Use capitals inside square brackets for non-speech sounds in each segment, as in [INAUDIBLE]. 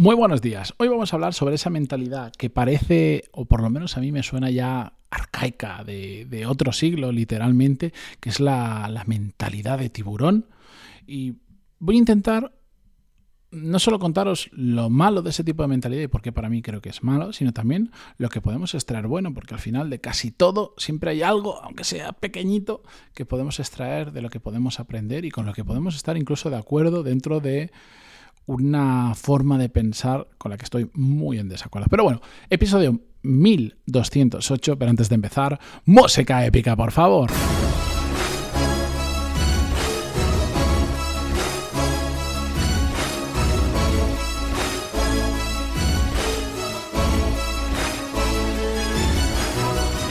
Muy buenos días. Hoy vamos a hablar sobre esa mentalidad que parece, o por lo menos a mí me suena ya arcaica, de, otro siglo, literalmente, que es la, mentalidad de tiburón. Y voy a intentar no solo contaros lo malo de ese tipo de mentalidad y por qué para mí creo que es malo, sino también lo que podemos extraer bueno, porque al final de casi todo siempre hay algo, aunque sea pequeñito, que podemos extraer de lo que podemos aprender y con lo que podemos estar incluso de acuerdo dentro de una forma de pensar con la que estoy muy en desacuerdo. Pero bueno, episodio 1208, pero antes de empezar, música épica, por favor.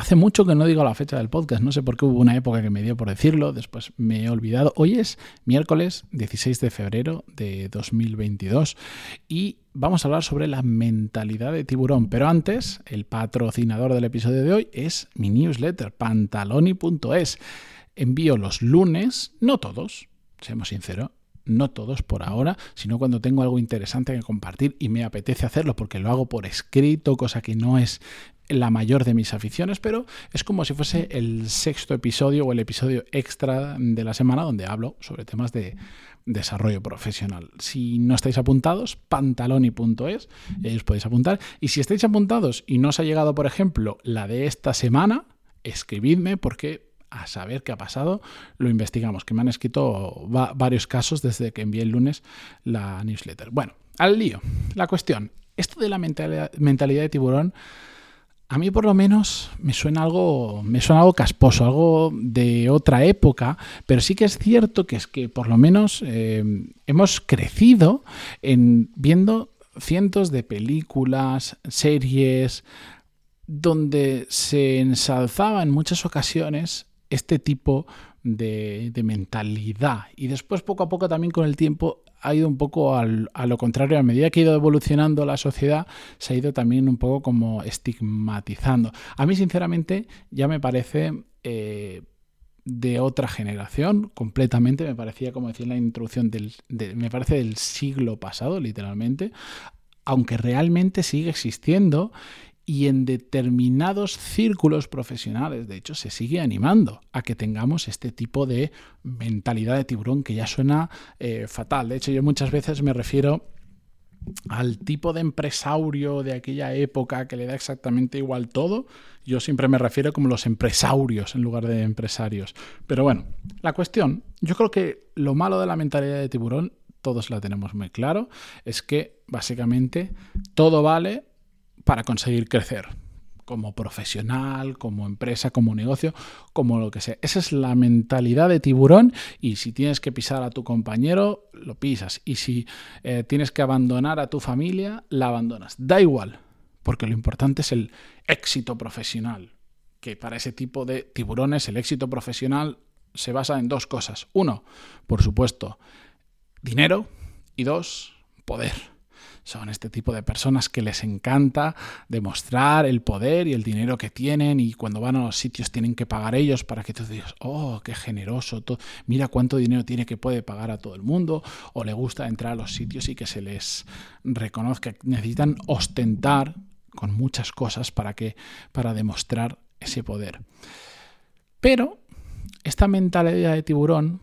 Hace mucho que no digo la fecha del podcast, no sé por qué hubo una época que me dio por decirlo, después me he olvidado. Hoy es miércoles 16 de febrero de 2022 y vamos a hablar sobre la mentalidad de tiburón. Pero antes, el patrocinador del episodio de hoy es mi newsletter, pantaloni.es. Envío los lunes, no todos, seamos sinceros, no todos por ahora, sino cuando tengo algo interesante que compartir y me apetece hacerlo porque lo hago por escrito, cosa que no es la mayor de mis aficiones, pero es como si fuese el sexto episodio o el episodio extra de la semana donde hablo sobre temas de desarrollo profesional. Si no estáis apuntados, pantaloni.es, ahí os podéis apuntar. Y si estáis apuntados y no os ha llegado, por ejemplo, la de esta semana, escribidme porque a saber qué ha pasado, lo investigamos, que me han escrito varios casos desde que envié el lunes la newsletter. Bueno, al lío. La cuestión, esto de la mentalidad de tiburón a mí por lo menos me suena algo, me suena algo casposo, algo de otra época, pero sí que es cierto que es que por lo menos eh, hemos crecido en viendo cientos de películas, series, donde se ensalzaba en muchas ocasiones este tipo de, de, mentalidad. Y después, poco a poco, también con el tiempo, ha ido un poco al, a lo contrario, a medida que ha ido evolucionando la sociedad, se ha ido también un poco como estigmatizando. A mí, sinceramente, ya me parece... Eh, de otra generación completamente, me parecía, como decía en la introducción, del, me parece del siglo pasado, literalmente, aunque realmente sigue existiendo y en determinados círculos profesionales, de hecho, se sigue animando a que tengamos este tipo de mentalidad de tiburón que ya suena eh, fatal. De hecho, yo muchas veces me refiero al tipo de empresario de aquella época que le da exactamente igual todo, yo siempre me refiero como los empresarios en lugar de empresarios. Pero bueno, la cuestión, yo creo que lo malo de la mentalidad de tiburón, todos la tenemos muy claro, es que básicamente todo vale para conseguir crecer como profesional, como empresa, como negocio, como lo que sea. Esa es la mentalidad de tiburón y si tienes que pisar a tu compañero, lo pisas. Y si eh, tienes que abandonar a tu familia, la abandonas. Da igual, porque lo importante es el éxito profesional. Que para ese tipo de tiburones el éxito profesional se basa en dos cosas. Uno, por supuesto, dinero y dos, poder son este tipo de personas que les encanta demostrar el poder y el dinero que tienen y cuando van a los sitios tienen que pagar ellos para que tú digas, oh, qué generoso, mira cuánto dinero tiene que puede pagar a todo el mundo o le gusta entrar a los sitios y que se les reconozca. Necesitan ostentar con muchas cosas para que para demostrar ese poder. Pero esta mentalidad de tiburón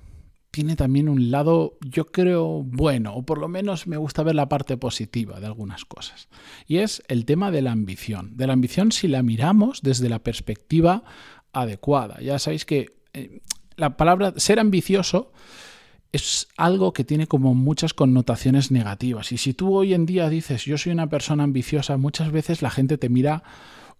tiene también un lado, yo creo, bueno, o por lo menos me gusta ver la parte positiva de algunas cosas. Y es el tema de la ambición. De la ambición si la miramos desde la perspectiva adecuada. Ya sabéis que eh, la palabra ser ambicioso es algo que tiene como muchas connotaciones negativas. Y si tú hoy en día dices yo soy una persona ambiciosa, muchas veces la gente te mira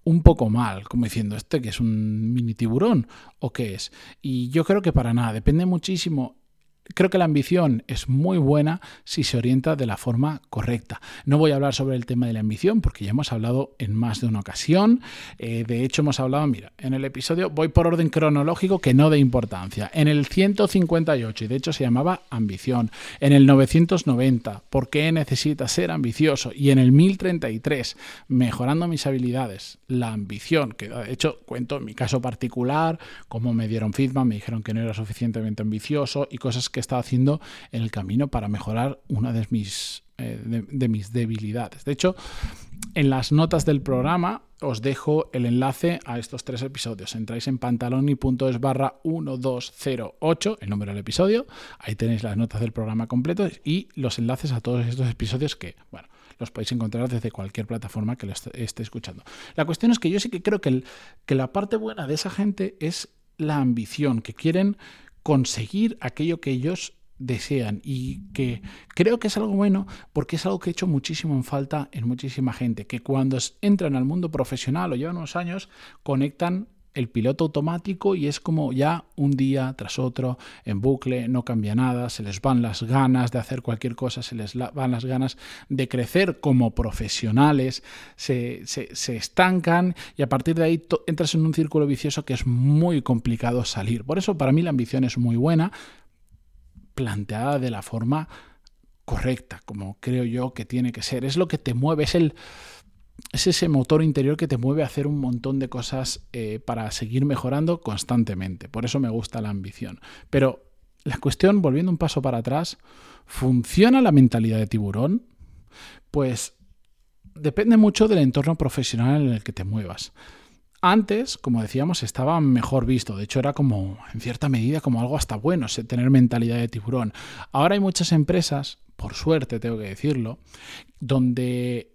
un poco mal, como diciendo, ¿este que es un mini tiburón o qué es? Y yo creo que para nada, depende muchísimo creo que la ambición es muy buena si se orienta de la forma correcta. No voy a hablar sobre el tema de la ambición porque ya hemos hablado en más de una ocasión. Eh, de hecho, hemos hablado, mira, en el episodio voy por orden cronológico que no de importancia. En el 158, y de hecho se llamaba ambición. En el 990, ¿por qué necesitas ser ambicioso? Y en el 1033, mejorando mis habilidades, la ambición, que de hecho cuento en mi caso particular, cómo me dieron feedback, me dijeron que no era suficientemente ambicioso y cosas que estaba haciendo en el camino para mejorar una de mis, eh, de, mis debilidades. De hecho, en las notas del programa os dejo el enlace a estos tres episodios. Entráis en pantaloni.es barra 1208, el número del episodio. Ahí tenéis las notas del programa completo y los enlaces a todos estos episodios que, bueno, los podéis encontrar desde cualquier plataforma que lo esté escuchando. La cuestión es que yo sí que creo que, que la parte buena de esa gente es la ambición, que quieren conseguir aquello que ellos desean. Y que creo que es algo bueno porque es algo que he hecho muchísimo en falta en muchísima gente, que cuando entran al mundo profesional o llevan unos años conectan el piloto automático y es como ya un día tras otro en bucle, no cambia nada, se les van las ganas de hacer cualquier cosa, se les van las ganas de crecer como profesionales, se, se, estancan y a partir de ahí entras en un círculo vicioso que es muy complicado salir. Por eso para mí la ambición es muy buena, planteada de la forma correcta, como creo yo que tiene que ser. Es lo que te mueve, es el es ese motor interior que te mueve a hacer un montón de cosas eh, para seguir mejorando constantemente. Por eso me gusta la ambición. Pero la cuestión, volviendo un paso para atrás, ¿funciona la mentalidad de tiburón? Pues depende mucho del entorno profesional en el que te muevas. Antes, como decíamos, estaba mejor visto. De hecho, era como, en cierta medida, como algo hasta bueno tener mentalidad de tiburón. Ahora hay muchas empresas, por suerte tengo que decirlo, donde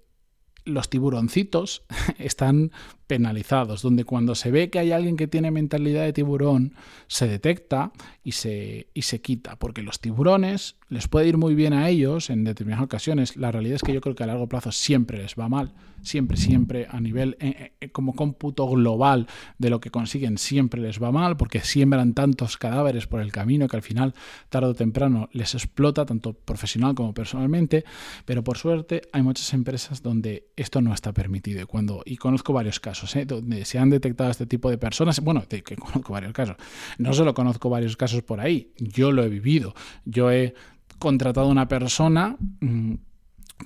los tiburoncitos [LAUGHS] están penalizados, donde cuando se ve que hay alguien que tiene mentalidad de tiburón, se detecta y se, y se quita, porque los tiburones les puede ir muy bien a ellos en determinadas ocasiones. La realidad es que yo creo que a largo plazo siempre les va mal, siempre, siempre a nivel eh, eh, como cómputo global de lo que consiguen, siempre les va mal, porque siembran tantos cadáveres por el camino que al final, tarde o temprano, les explota, tanto profesional como personalmente, pero por suerte hay muchas empresas donde esto no está permitido. Y, cuando, y conozco varios casos ¿eh? donde se han detectado este tipo de personas. Bueno, que [LAUGHS] conozco varios casos. No solo conozco varios casos por ahí, yo lo he vivido. Yo he contratado a una persona mm,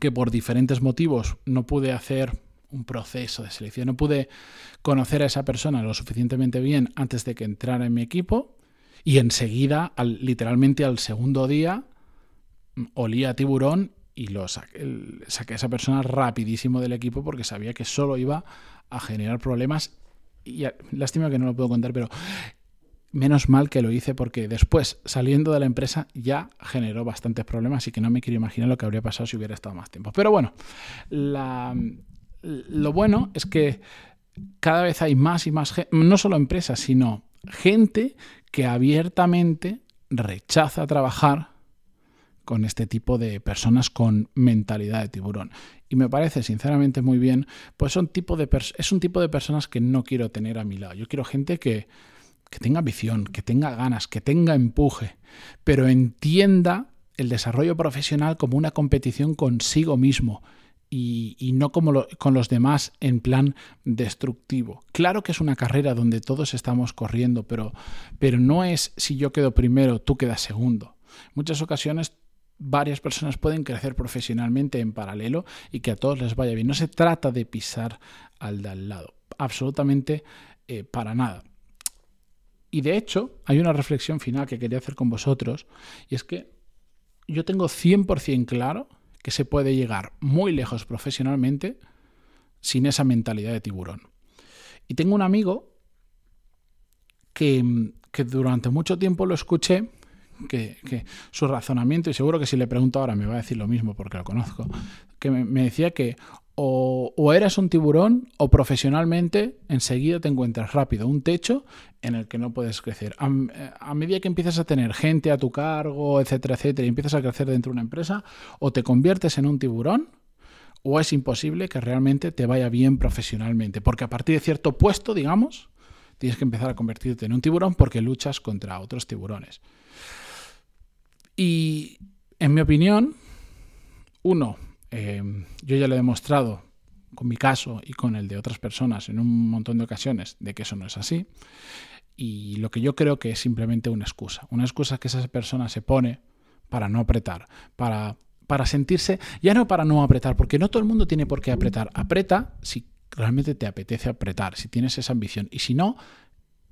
que por diferentes motivos no pude hacer un proceso de selección, no pude conocer a esa persona lo suficientemente bien antes de que entrara en mi equipo y enseguida, al, literalmente al segundo día, mm, olía a tiburón y lo saqué, saqué, a esa persona rapidísimo del equipo porque sabía que solo iba a generar problemas. Y lástima que no lo puedo contar, pero menos mal que lo hice porque después, saliendo de la empresa, ya generó bastantes problemas y que no me quiero imaginar lo que habría pasado si hubiera estado más tiempo. Pero bueno, lo bueno es que cada vez hay más y más, no solo empresas, sino gente que abiertamente rechaza trabajar con este tipo de personas con mentalidad de tiburón. Y me parece sinceramente muy bien, pues son tipo de es un tipo de personas que no quiero tener a mi lado. Yo quiero gente que, que tenga visión, que tenga ganas, que tenga empuje, pero entienda el desarrollo profesional como una competición consigo mismo y, no como con los demás en plan destructivo. Claro que es una carrera donde todos estamos corriendo, pero, pero no es si yo quedo primero, tú quedas segundo. muchas ocasiones varias personas pueden crecer profesionalmente en paralelo y que a todos les vaya bien. No se trata de pisar al de al lado, absolutamente eh, para nada. Y de hecho, hay una reflexión final que quería hacer con vosotros, y es que yo tengo 100% claro que se puede llegar muy lejos profesionalmente sin esa mentalidad de tiburón. Y tengo un amigo que, que durante mucho tiempo lo escuché que, su razonamiento, y seguro que si le pregunto ahora me va a decir lo mismo porque lo conozco, que me, decía que o, o, eras un tiburón o profesionalmente enseguida te encuentras rápido un techo en el que no puedes crecer. A, a, medida que empiezas a tener gente a tu cargo, etcétera, etcétera, y empiezas a crecer dentro de una empresa, o te conviertes en un tiburón o es imposible que realmente te vaya bien profesionalmente, porque a partir de cierto puesto, digamos, tienes que empezar a convertirte en un tiburón porque luchas contra otros tiburones. Y en mi opinión, uno, eh, yo ya lo he demostrado con mi caso y con el de otras personas en un montón de ocasiones de que eso no es así. Y lo que yo creo que es simplemente una excusa. Una excusa que esa persona se pone para no apretar, para, para sentirse, ya no para no apretar, porque no todo el mundo tiene por qué apretar. Apreta si realmente te apetece apretar, si tienes esa ambición. Y si no,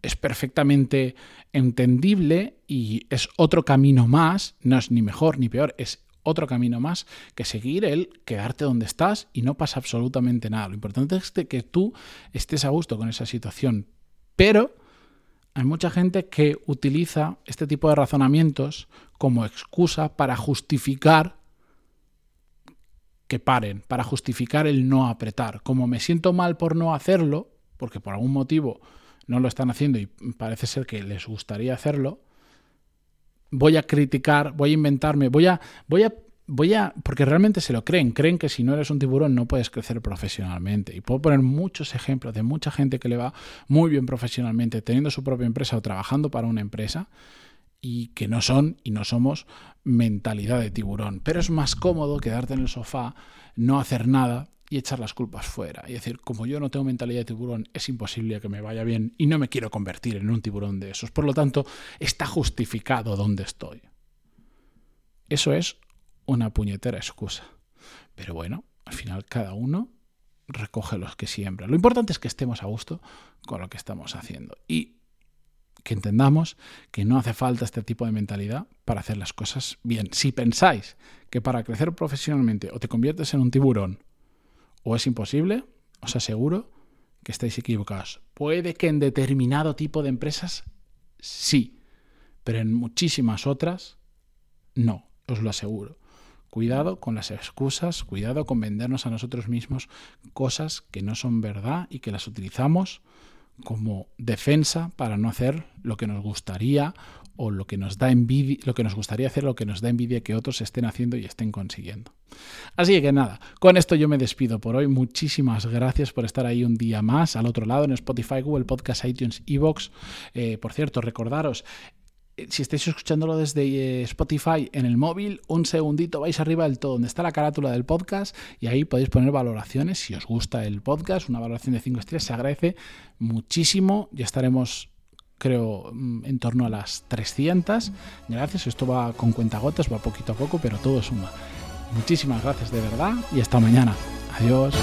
es perfectamente entendible y es otro camino más, no es ni mejor ni peor, es otro camino más que seguir el quedarte donde estás y no pasa absolutamente nada. Lo importante es que tú estés a gusto con esa situación. Pero hay mucha gente que utiliza este tipo de razonamientos como excusa para justificar que paren, para justificar el no apretar. Como me siento mal por no hacerlo, porque por algún motivo no lo están haciendo y parece ser que les gustaría hacerlo, voy a criticar, voy a inventarme, voy a, voy a, voy a, porque realmente se lo creen, creen que si no eres un tiburón no puedes crecer profesionalmente. Y puedo poner muchos ejemplos de mucha gente que le va muy bien profesionalmente, teniendo su propia empresa o trabajando para una empresa y que no son y no somos mentalidad de tiburón. Pero es más cómodo quedarte en el sofá, no hacer nada y echar las culpas fuera. Y decir, como yo no tengo mentalidad de tiburón, es imposible que me vaya bien y no me quiero convertir en un tiburón de esos. Por lo tanto, está justificado donde estoy. Eso es una puñetera excusa. Pero bueno, al final cada uno recoge los que siembra. Lo importante es que estemos a gusto con lo que estamos haciendo. Y que entendamos que no hace falta este tipo de mentalidad para hacer las cosas bien. Si pensáis que para crecer profesionalmente o te conviertes en un tiburón o es imposible, os aseguro que estáis equivocados. Puede que en determinado tipo de empresas sí, pero en muchísimas otras no, os lo aseguro. Cuidado con las excusas, cuidado con vendernos a nosotros mismos cosas que no son verdad y que las utilizamos como defensa para no hacer lo que nos gustaría o lo que nos da envidia, lo que nos gustaría hacer, lo que nos da envidia que otros estén haciendo y estén consiguiendo. Así que nada, con esto yo me despido por hoy. Muchísimas gracias por estar ahí un día más al otro lado en Spotify, Google Podcast, iTunes, Evox. Eh, por cierto, recordaros, si estáis escuchándolo desde eh, Spotify en el móvil, un segundito vais arriba del todo, donde está la carátula del podcast, y ahí podéis poner valoraciones. Si os gusta el podcast, una valoración de 5 estrellas se agradece muchísimo. Ya estaremos creo, mm, en torno a las 300. Gracias, esto va con cuentagotas, va poquito a poco, pero todo suma. Muchísimas gracias de verdad y hasta mañana. Adiós.